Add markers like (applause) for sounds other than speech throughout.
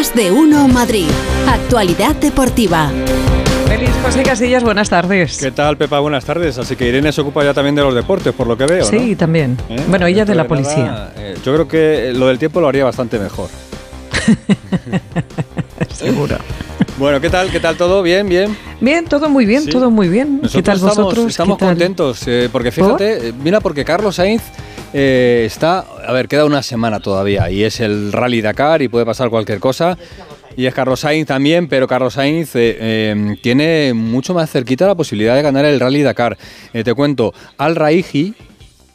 Más de uno Madrid. Actualidad deportiva. Feliz José Casillas, buenas tardes. ¿Qué tal, Pepa? Buenas tardes. Así que Irene se ocupa ya también de los deportes, por lo que veo. Sí, también. ¿Eh? Bueno, ella de la nada, policía. eh, yo creo que lo del tiempo lo haría bastante mejor. (laughs) Seguro. (laughs) Bueno, ¿qué tal? ¿Qué tal todo? ¿Bien? ¿Bien? Bien, todo muy bien, Sí. todo muy bien. Nosotros ¿Qué tal estamos, vosotros? Estamos contentos, eh, porque fíjate, eh, mira, porque Carlos Sainz eh, está, a ver, queda una semana todavía y es el Rally Dakar y puede pasar cualquier cosa. Y es Carlos Sainz también, pero Carlos Sainz eh, eh, tiene mucho más cerquita la posibilidad de ganar el Rally Dakar. Te cuento, Al Raiji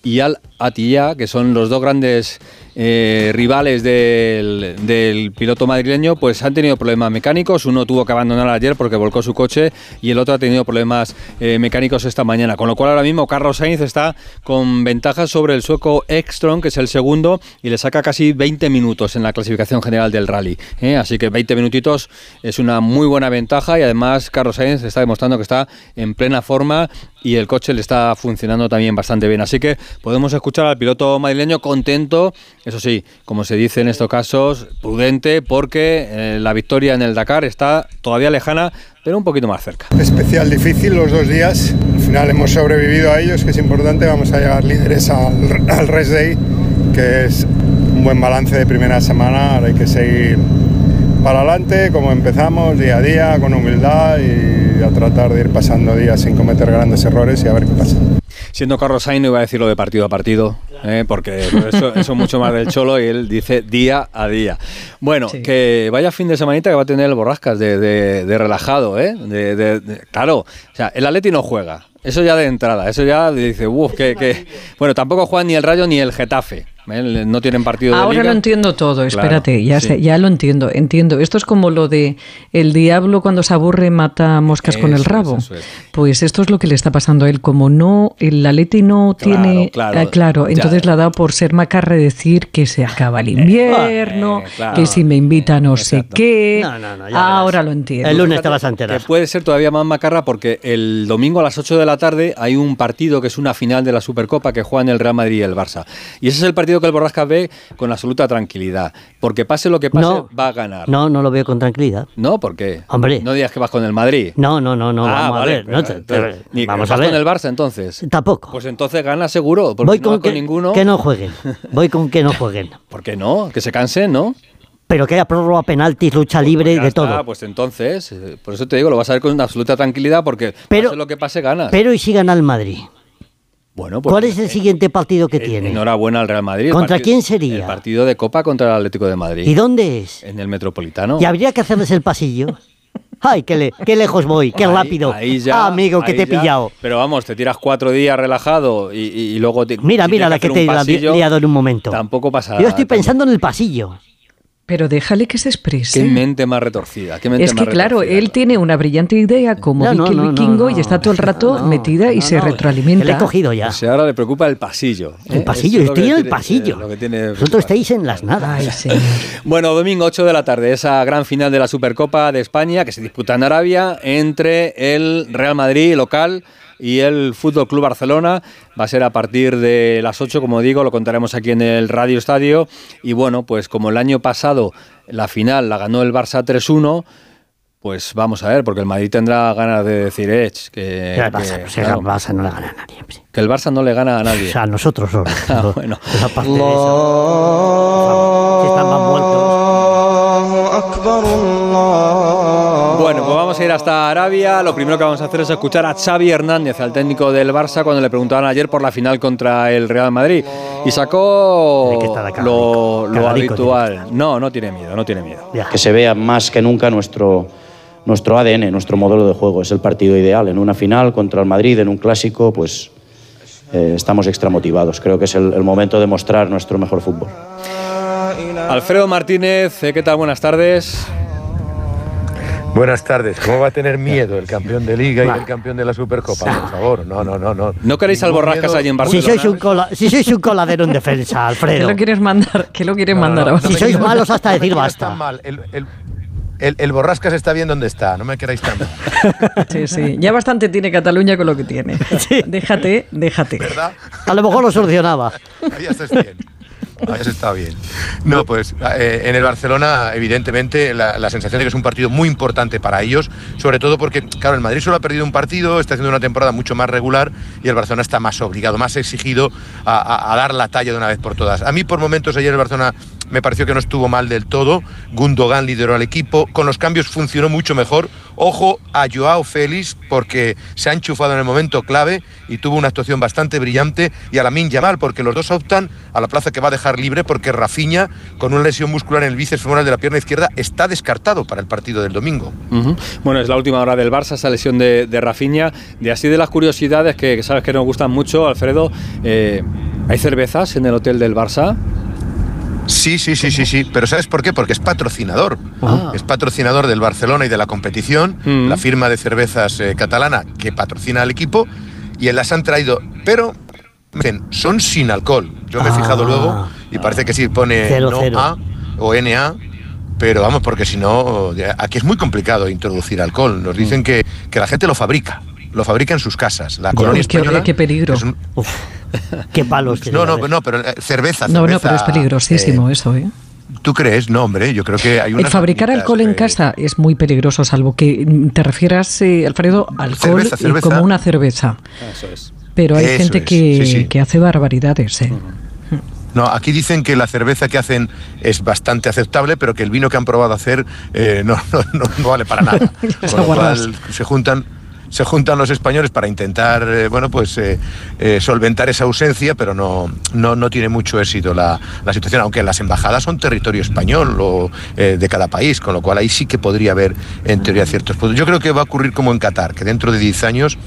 y Al Attiyah, que son los dos grandes eh, rivales del, piloto madrileño, pues han tenido problemas mecánicos. Uno tuvo que abandonar ayer porque volcó su coche y el otro ha tenido problemas eh, mecánicos esta mañana. Con lo cual ahora mismo Carlos Sainz está con ventajas sobre el sueco Ekstrom, que es el segundo, y le saca casi 20 minutos en la clasificación general del rally. ¿eh? Así que 20 minutitos es una muy buena ventaja y además Carlos Sainz está demostrando que está en plena forma y el coche le está funcionando también bastante bien. Así que podemos escuchar al piloto madrileño contento, eso sí, como se dice en estos casos, prudente, porque eh, la victoria en el Dakar está todavía lejana, pero un poquito más cerca. Especial difícil los dos días. Al final hemos sobrevivido a ellos, que es importante. Vamos a llegar líderes al, al Rest Day, que es un buen balance de primera semana. Ahora hay que seguir para adelante, como empezamos, día a día, con humildad y a tratar de ir pasando días sin cometer grandes errores y a ver qué pasa. Siendo Carlos Sainz, no iba a decirlo de partido a partido, ¿eh? porque eso, es mucho más del cholo y él dice día a día. Bueno, Sí. que vaya fin de semanita que va a tener el Borrascas de, de- de relajado, ¿eh? De, claro, o sea, el Atleti no juega. Eso ya de entrada, eso ya dice, uff, que, que... Bueno, tampoco juegan ni el Rayo ni el Getafe. ¿Eh? No tienen partido de Ahora liga. lo entiendo todo, Claro, espérate, ya, sí. sé, ya lo entiendo, entiendo. Esto es como lo de el diablo cuando se aburre mata moscas con el rabo. eso es. Pues esto es lo que le está pasando a él, como no, el Atleti no Claro, tiene, claro, eh, claro, ya. entonces le ha dado por ser macarre decir que se acaba el invierno, Eh, claro. que si me invita no sé Exacto. qué. No, no, no, ya Ahora verás. lo entiendo. El lunes Fíjate te vas a enterar. Que puede ser todavía más macarra porque el domingo a las 8 de la tarde hay un partido que es una final de la Supercopa que juegan el Real Madrid y el Barça. Y ese es el partido que el Borrascas ve con absoluta tranquilidad. Porque pase lo que pase, No. va a ganar. No, no lo veo con tranquilidad. ¿No? ¿Por qué? Hombre. No digas que vas con el Madrid. No, no, no, no. ah, vamos vale. a ver. pero- te- vamos ¿vas a ver. con el Barça entonces? Tampoco. Pues entonces gana seguro. Porque Voy no con vas con que, ninguno. que no jueguen. Voy con que no jueguen. (laughs) ¿Por qué no? Que se cansen, ¿no? Pero que haya prórroga, penaltis, lucha libre, Pues ya de está, todo. Pues entonces, eh, por eso te digo, lo vas a ver con absoluta tranquilidad porque Pero- pase lo que pase, ganas. Pero ¿y si gana el Madrid? Bueno, pues, ¿Cuál es el siguiente partido que Eh, tiene? Enhorabuena al Real Madrid. ¿Contra partido- quién sería? El partido de Copa contra el Atlético de Madrid. ¿Y dónde es? En el Metropolitano. ¿Y habría que hacerles el pasillo? (laughs) ¡Ay, qué, le- qué lejos voy! ¡Qué rápido! ahí ya- ah, amigo, que te he ya. pillado. Pero vamos, te tiras cuatro días relajado y, y- y luego... Te, Mira, mira la que hacer te he liado en un momento. Tampoco pasa Yo estoy nada. pensando en el pasillo. Pero déjale que se exprese. Qué mente más retorcida. qué mente Es más que claro, retorcida. él tiene una brillante idea como No, no, Vicky el no, no, vikingo no. y está todo el rato No, metida y no, se no, retroalimenta. Le he cogido ya. O sea, ahora le preocupa el pasillo. El ¿eh? pasillo, Eso es lo estoy que en el tiene- pasillo. eh, lo que tiene Vosotros estáis en las nada. Ay, señor. (laughs) Bueno, domingo 8 de la tarde, esa gran final de la Supercopa de España que se disputa en Arabia entre el Real Madrid local y el Fútbol Club Barcelona. Va a ser a partir de las 8, como digo, lo contaremos aquí en el Radio Estadio. Y bueno, pues como el año pasado la final la ganó el Barça 3-1. Pues vamos a ver, porque el Madrid tendrá ganas de decir, eh, que, Ya, que, Barça, pues, claro, el Barça no le gana a nadie. hombre. que el Barça no le gana a nadie. O sea, a nosotros solo. (laughs) Ah, bueno. Esa parte de eso. Si están más muertos. Bueno, pues vamos a ir hasta Arabia. Lo primero que vamos a hacer es escuchar a Xavi Hernández, al técnico del Barça, cuando le preguntaban ayer por la final contra el Real Madrid. Y sacó lo, habitual. No, no tiene miedo, no tiene miedo. Que se vea más que nunca nuestro, nuestro ADN, nuestro modelo de juego. Es el partido ideal. En una final contra el Madrid, en un clásico, pues eh, estamos extra motivados. Creo que es el, el momento de mostrar nuestro mejor fútbol. Alfredo Martínez, eh, ¿qué tal? Buenas tardes. Buenas tardes. ¿Cómo va a tener miedo el campeón de Liga y el campeón de la Supercopa? Por favor, no, no, no. ¿No, ¿No queréis al Borrascas allí en Si Barcelona? sois, un cola- si sois un coladero en defensa, ¿Qué Alfredo. lo quieres mandar? ¿Qué lo quieres No, mandar no, ahora? Si sois malos hasta decir basta. tan mal. El, el- el- el Borrascas está bien donde está, no me queráis tan mal. Sí, sí. Ya bastante tiene Cataluña con lo que tiene. Déjate, déjate. ¿Verdad? A lo mejor lo solucionaba. Ahí estás bien. (laughs) Estado bien. No, pues eh, en el Barcelona, evidentemente, la, la, sensación de que es un partido muy importante para ellos, sobre todo porque, claro, el Madrid solo ha perdido un partido, está haciendo una temporada mucho más regular y el Barcelona está más obligado, más exigido a, a, a dar la talla de una vez por todas. A mí, por momentos, ayer el Barcelona me pareció que no estuvo mal del todo. Gundogan lideró al equipo. Con los cambios funcionó mucho mejor. Ojo a Joao Félix porque se ha enchufado en el momento clave y tuvo una actuación bastante brillante. Y a Lamin Yamal porque los dos optan a la plaza que va a dejar libre porque Rafinha, con una lesión muscular en el bíceps femoral de la pierna izquierda, está descartado para el partido del domingo. Bueno, es la última hora del Barça, esa lesión de, de Rafinha. De así de las curiosidades que, que sabes que nos gustan mucho, Alfredo. Eh, ¿Hay cervezas en el hotel del Barça? Sí, sí, sí, sí, sí. Pero ¿sabes por qué? Porque es patrocinador. Ah. Es patrocinador del Barcelona y de la competición, mm. la firma de cervezas eh, catalana que patrocina al equipo, y las han traído. Pero son sin alcohol. Yo me he fijado Ah. luego y parece que sí pone Cero, no cero. A o NA. Pero vamos, porque si no, aquí es muy complicado introducir alcohol. Nos dicen que, que la gente lo fabrica, lo fabrica en sus casas. La colonia Uy, qué, española qué peligro. es un- (laughs) qué palos. no, no, no, pero eh, cerveza, No, no, pero es peligrosísimo eh, eso, ¿eh? ¿Tú crees? No, hombre, yo creo que hay El fabricar alcohol en eh, casa es muy peligroso, salvo que mm, te refieras, eh, Alfredo, alcohol Cerveza, y cerveza. como una cerveza. Eso es. Pero hay Eso gente es, que, sí, sí. que hace barbaridades, ¿eh? No, aquí dicen que la cerveza que hacen es bastante aceptable, pero que el vino que han probado hacer eh, no, (laughs) no, no- no vale para nada. (laughs) Los Con lo aguarrás. cual se juntan, se juntan los españoles para intentar, eh, bueno, pues eh, eh, solventar esa ausencia, pero no, no, no tiene mucho éxito la, la situación, aunque las embajadas son territorio español de cada país, con lo cual ahí sí que podría haber, en teoría, ciertos puntos. Yo creo que va a ocurrir como en Qatar, que dentro de 10 años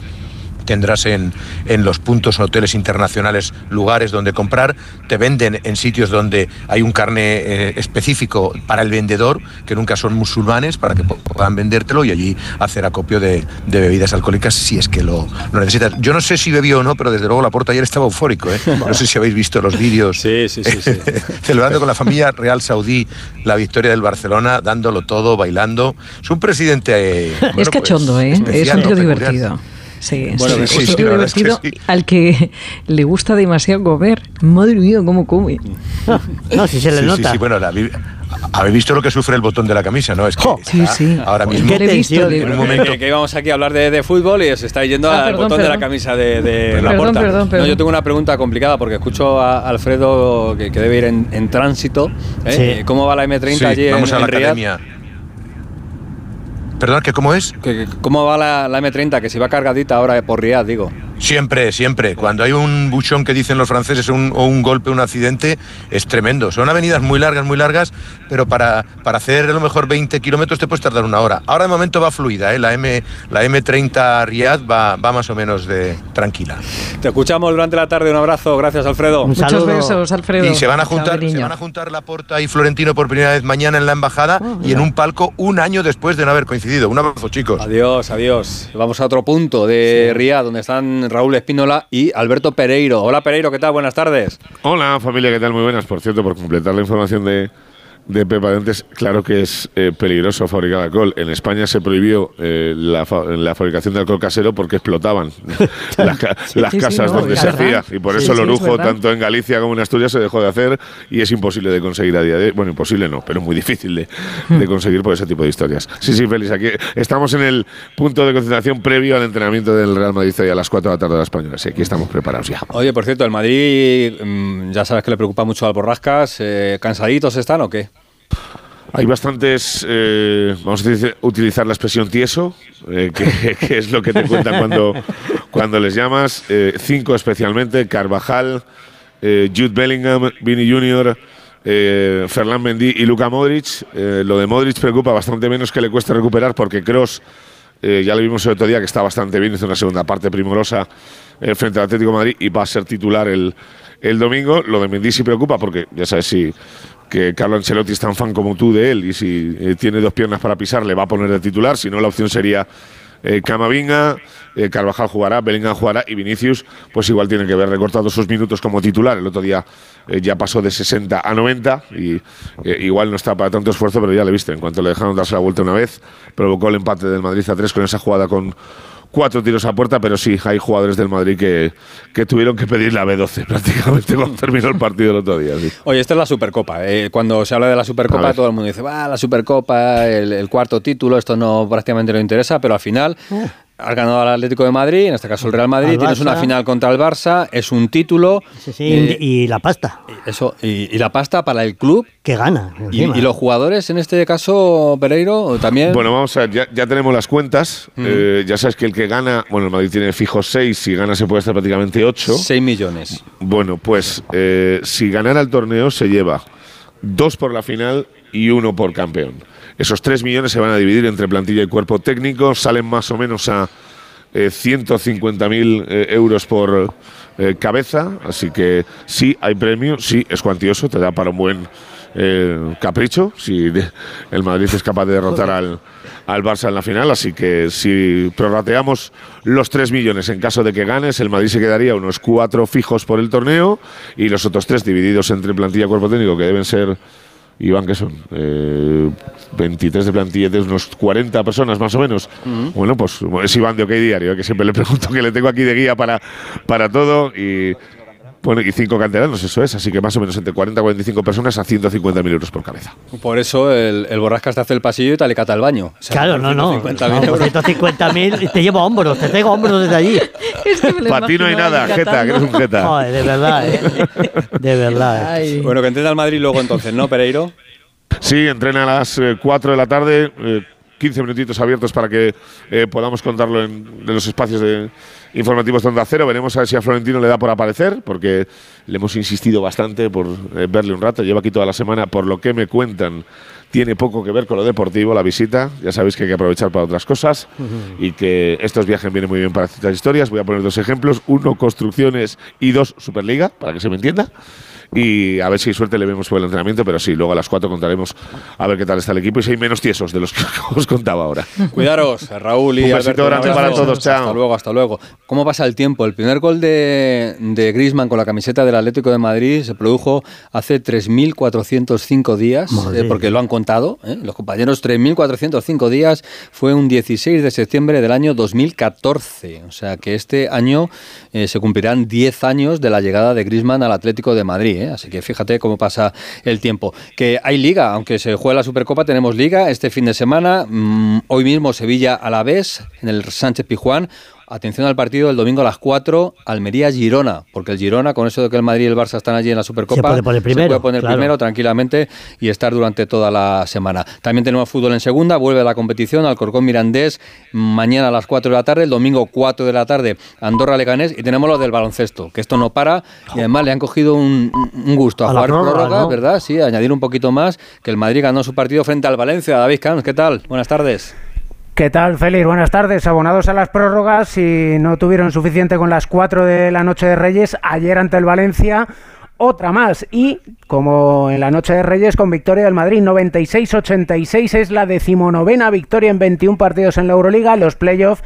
tendrás en, en los puntos hoteles internacionales lugares donde comprar, te venden en sitios donde hay un carne eh, específico para el vendedor, que nunca son musulmanes, para que puedan vendértelo y allí hacer acopio de, de bebidas alcohólicas si es que lo, lo necesitas. Yo no sé si bebió o no, pero desde luego la porta ayer estaba eufórico. ¿eh? (laughs) No sé si habéis visto los vídeos Sí, sí, sí. sí. (laughs) celebrando con la familia real saudí la victoria del Barcelona, dándolo todo, bailando. Es un presidente... eh, bueno, es pues, cachondo, ¿eh? Es un tío ¿no? Peculiar. divertido. Sí, Bueno, sí, sí, es sí, verdad es que divertido sí. al que le gusta demasiado comer. Madre mía, cómo come. (laughs) No, si se le Sí, nota. Sí, sí, bueno, la habéis visto lo que sufre el botón de la camisa, ¿no? Es que Jo. Sí, sí. ahora mismo Qué visto, en un Que- momento. Que, que íbamos aquí a hablar de, de fútbol y os está yendo Ah, al perdón, botón de la perdón. camisa de, de Perdón, la puerta. perdón, No, perdón. yo tengo una pregunta complicada porque escucho a Alfredo que, que debe ir en, en tránsito. ¿eh? Sí. ¿Cómo va la M30 Sí, allí vamos en, a la en Riyadh? Perdón, ¿que cómo es? ¿Cómo va la, la M30? Que si va cargadita ahora por Riyadh, digo. Siempre, siempre. Cuando hay un buchón que dicen los franceses un- o un golpe, un accidente, es tremendo. Son avenidas muy largas, muy largas, pero para, para hacer a lo mejor 20 kilómetros te puedes tardar una hora. Ahora de momento va fluida, ¿eh? la, M, la M30 Riyadh va, va más o menos de tranquila. Te escuchamos durante la tarde. Un abrazo. Gracias, Alfredo. Un Muchos besos, Alfredo. Y se van a Chao, juntar, cariño. se van a juntar Laporta y Florentino por primera vez mañana en la embajada Ah, y en un palco un año después de no haber coincidido. Un abrazo, chicos. Adiós, adiós. Vamos a otro punto de Riyadh, donde están Raúl Espínola y Alberto Pereiro. Hola, Pereiro, ¿qué tal? Buenas tardes. Hola familia, ¿qué tal? Muy buenas. Por cierto, por completar la información de, de Pepa de antes, claro que es eh, peligroso fabricar alcohol. En España se prohibió eh, la, fa- la fabricación de alcohol casero porque explotaban (laughs) las, ca- las sí, casas no, donde es se verdad. hacía. Y por Sí, eso el es orujo, verdad. tanto en Galicia como en Asturias, se dejó de hacer y es imposible de conseguir a día de hoy. Bueno, imposible no, pero muy difícil de, Hmm. de conseguir por ese tipo de historias. Sí, sí, Félix, aquí estamos en el punto de concentración previo al entrenamiento del Real Madrid hoy a las 4 de la tarde de la Española. Sí, aquí estamos preparados ya. Oye, por cierto, el Madrid, mm, ya sabes que le preocupa mucho al Borrascas. eh, ¿Cansaditos están o qué? Hay bastantes, eh, vamos a utilizar- la expresión tieso, eh, (laughs) que, es lo que te cuentan cuando, cuando les llamas. Eh, cinco especialmente, Carvajal, Jude Bellingham, Vini Jr., eh, Ferland Mendy y Luka Modric. Lo de Modric preocupa bastante menos que le cuesta recuperar porque Cross, ya lo vimos el otro día que está bastante bien, hizo una segunda parte primorosa frente al Atlético Madrid y va a ser titular el, el domingo. Lo de Mendy sí preocupa porque ya sabes si que Carlo Ancelotti es tan fan como tú de él y si eh, tiene dos piernas para pisar le va a poner de titular, si no la opción sería eh, Camavinga, eh, Carvajal jugará, Bellingham jugará y Vinicius pues igual tiene que ver recortado sus minutos como titular. El otro día eh, ya pasó de 60 a 90 y igual no está para tanto esfuerzo, pero ya le viste, en cuanto le dejaron darse la vuelta una vez, provocó el empate del Madrid a 3 con esa jugada con cuatro tiros a puerta, pero sí, hay jugadores del Madrid que, que tuvieron que pedir la B12 (laughs) prácticamente cuando terminó el partido el otro día. sí. Oye, esta es la Supercopa. eh. Cuando se habla de la Supercopa, todo el mundo dice, va, la Supercopa, el, el cuarto título, esto no prácticamente no interesa, pero al final has ganado al Atlético de Madrid, en este caso el Real Madrid, tienes una final contra el Barça, es un título. Sí, sí, eh, y la pasta, eso, y, y la pasta para el club. que gana. Y, los jugadores, en este caso, Pereiro, también. Bueno, vamos a ver, ya, ya tenemos las cuentas. Eh, ya sabes que el que gana, bueno, el Madrid tiene fijo 6, si gana se puede estar prácticamente 8. 6 millones. Bueno, pues eh, si ganara el torneo se lleva dos por la final y uno por campeón. Esos 3 millones se van a dividir entre plantilla y cuerpo técnico, salen más o menos a eh, 150.000 eh, euros por eh, cabeza, así que sí hay premio, sí es cuantioso, te da para un buen eh, capricho. Si de- (laughs) el Madrid es capaz de derrotar al, al Barça en la final, así que si prorrateamos los 3 millones en caso de que ganes, el Madrid se quedaría unos 4 fijos por el torneo y los otros 3 divididos entre plantilla y cuerpo técnico, que deben ser, Iván, ¿qué son? Eh, 23 de plantilla, de unos 40 personas más o menos. Bueno, pues es Iván de OK Diario, eh, que siempre le pregunto que le tengo aquí de guía para, para todo y... Bueno, y cinco canteranos, eso es, así que más o menos entre 40 y 45 personas a 150.000 euros por cabeza. Por eso el, el Borrascas te hace el pasillo y te le cata el baño. O sea, Claro, no, no. 150.000 no, por euros. 150.000 y te llevo hombros, te traigo hombros desde allí. (laughs) Es que Para ti no hay nada, Jeta, que eres un. Jeta. Joder, de verdad, ¿eh? De verdad. ¿eh? Ay. Bueno, que entienda el Madrid luego entonces, ¿no, Pereiro? Sí, entrena a las eh, 4 de la tarde, eh, 15 minutitos abiertos para que eh, podamos contarlo en, en los espacios de informativos de Onda Cero. Veremos a ver si a Florentino le da por aparecer, porque le hemos insistido bastante por eh, verle un rato. Lleva aquí toda la semana, por lo que me cuentan, tiene poco que ver con lo deportivo la visita. Ya sabéis que hay que aprovechar para otras cosas y que estos viajes vienen muy bien para citar historias. Voy a poner dos ejemplos. Uno, construcciones y dos, Superliga, para que se me entienda. Y a ver si hay suerte le vemos por el entrenamiento, pero sí, luego a las 4 contaremos a ver qué tal está el equipo y si hay menos tiesos de los que (laughs) os contaba ahora. Cuidaros, Raúl y Un besito grande para todos, chao. Hasta luego, hasta luego. ¿Cómo pasa el tiempo? El primer gol de, de Griezmann con la camiseta del Atlético de Madrid se produjo hace 3.405 días, eh, porque lo han contado, ¿eh? los compañeros, 3.405 días, fue un 16 de septiembre del año 2014. O sea que este año eh, se cumplirán 10 años de la llegada de Griezmann al Atlético de Madrid. ¿Eh? Así que fíjate cómo pasa el tiempo. Que hay liga, aunque se juegue la Supercopa, tenemos liga este fin de semana. Mm, hoy mismo Sevilla a la vez, en el Sánchez Pijuán. Atención al partido del domingo a las 4, Almería-Girona, porque el Girona, con eso de que el Madrid y el Barça están allí en la Supercopa, Se puede poner primero, puede poner claro. primero tranquilamente y estar durante toda la semana. También tenemos fútbol en segunda, vuelve a la competición, Alcorcón Mirandés, mañana a las 4 de la tarde, el domingo 4 de la tarde, Andorra Leganés y tenemos lo del baloncesto, que esto no para y además le han cogido un, un gusto a, A jugar prórroga, prórroga, ¿no? ¿verdad? Sí, añadir un poquito más, que el Madrid ganó su partido frente al Valencia. David Camps, ¿qué tal? Buenas tardes. ¿Qué tal, Félix? Buenas tardes. Abonados a las prórrogas y no tuvieron suficiente con las 4 de la noche de Reyes, ayer ante el Valencia, otra más. Y como en la noche de Reyes, con victoria del Madrid, 96-86 es la decimonovena victoria en 21 partidos en la Euroliga. Los playoffs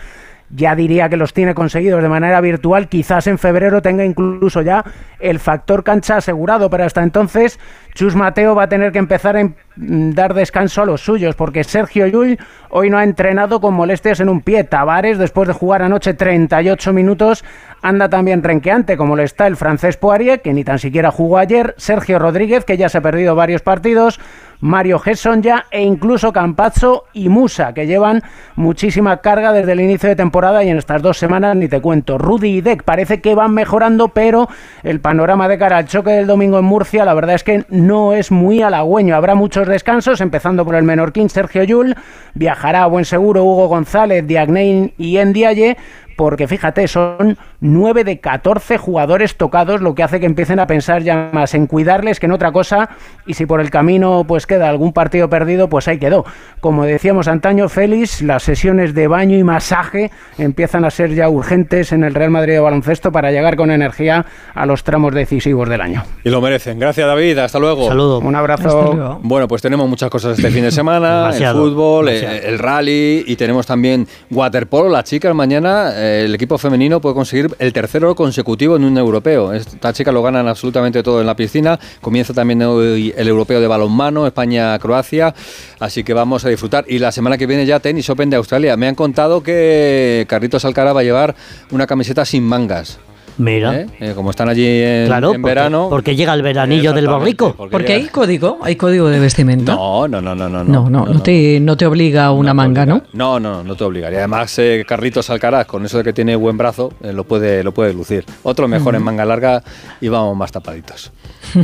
ya diría que los tiene conseguidos de manera virtual. Quizás en febrero tenga incluso ya el factor cancha asegurado, pero hasta entonces Chus Mateo va a tener que empezar a mm, dar descanso a los suyos, porque Sergio Llull hoy no ha entrenado con molestias en un pie. Tavares, después de jugar anoche 38 minutos, anda también renqueante, como lo está el francés Poirier, que ni tan siquiera jugó ayer. Sergio Rodríguez, que ya se ha perdido varios partidos. Mario Gesson ya e incluso Campazzo y Musa, que llevan muchísima carga desde el inicio de temporada y en estas dos semanas ni te cuento. Rudy y Deck parece que van mejorando, pero el panorama de cara al choque del domingo en Murcia, la verdad es que no es muy halagüeño. Habrá muchos descansos, empezando por el menorquín Sergio Yul, viajará a buen seguro Hugo González, Diagnein y Endiaye, porque fíjate, son 9 de 14 jugadores tocados, lo que hace que empiecen a pensar ya más en cuidarles que en otra cosa, y si por el camino pues queda algún partido perdido, pues ahí quedó. Como decíamos antaño, Félix, las sesiones de baño y masaje empiezan a ser ya urgentes en el Real Madrid de baloncesto para llegar con energía a los tramos decisivos del año. Y lo merecen. Gracias, David. Hasta luego. Saludo. Un abrazo. luego. Bueno, pues tenemos muchas cosas este fin de semana, el fútbol, demasiado. el rally y tenemos también waterpolo, las chicas mañana, eh, el equipo femenino puede conseguir el tercero consecutivo en un europeo. Esta chica lo ganan absolutamente todo en la piscina. Comienza también hoy el europeo de balonmano, España-Croacia. Así que vamos a disfrutar. Y la semana que viene ya tenis Open de Australia. Me han contado que Carlitos Alcaraz va a llevar una camiseta sin mangas. Mira. ¿Eh? Eh, como están allí en, claro, en porque, verano. Porque llega el veranillo del borrico. porque hay código, hay código de vestimenta. No, no, no, no, no. no, no, no te, no te obliga a una manga, obliga. ¿no? No, no, no te obligaría. Además, eh, Carlitos Alcaraz, con eso de que tiene buen brazo, eh, lo, puede, lo puede lucir. Otro mejor en manga larga y vamos más tapaditos. (laughs)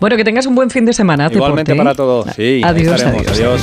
Bueno, que tengas un buen fin de semana. Igualmente deporte, ¿eh? para todos. Sí, adiós. adiós.